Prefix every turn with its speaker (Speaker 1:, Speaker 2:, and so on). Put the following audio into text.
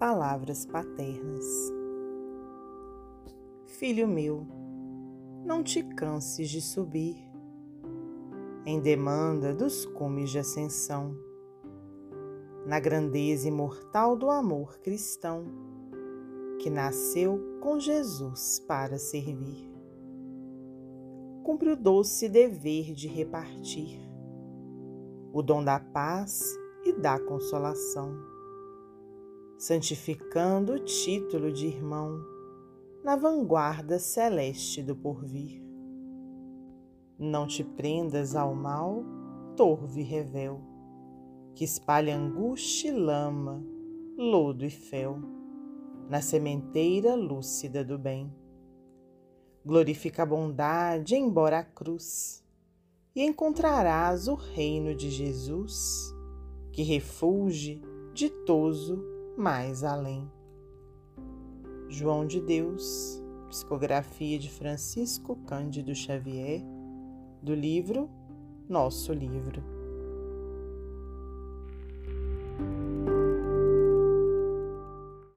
Speaker 1: Palavras paternas. Filho meu, não te canses de subir, em demanda dos cumes de ascensão, na grandeza imortal do amor cristão, que nasceu com Jesus para servir. Cumpre o doce dever de repartir o dom da paz e da consolação santificando o título de irmão na vanguarda celeste do porvir. Não te prendas ao mal, torvo e revel, que espalha angústia e lama, lodo e fel, na sementeira lúcida do bem. Glorifica a bondade, embora a cruz, e encontrarás o reino de Jesus, que refulge ditoso mais além. João de Deus, psicografia de Francisco Cândido Xavier, do livro Nosso Livro.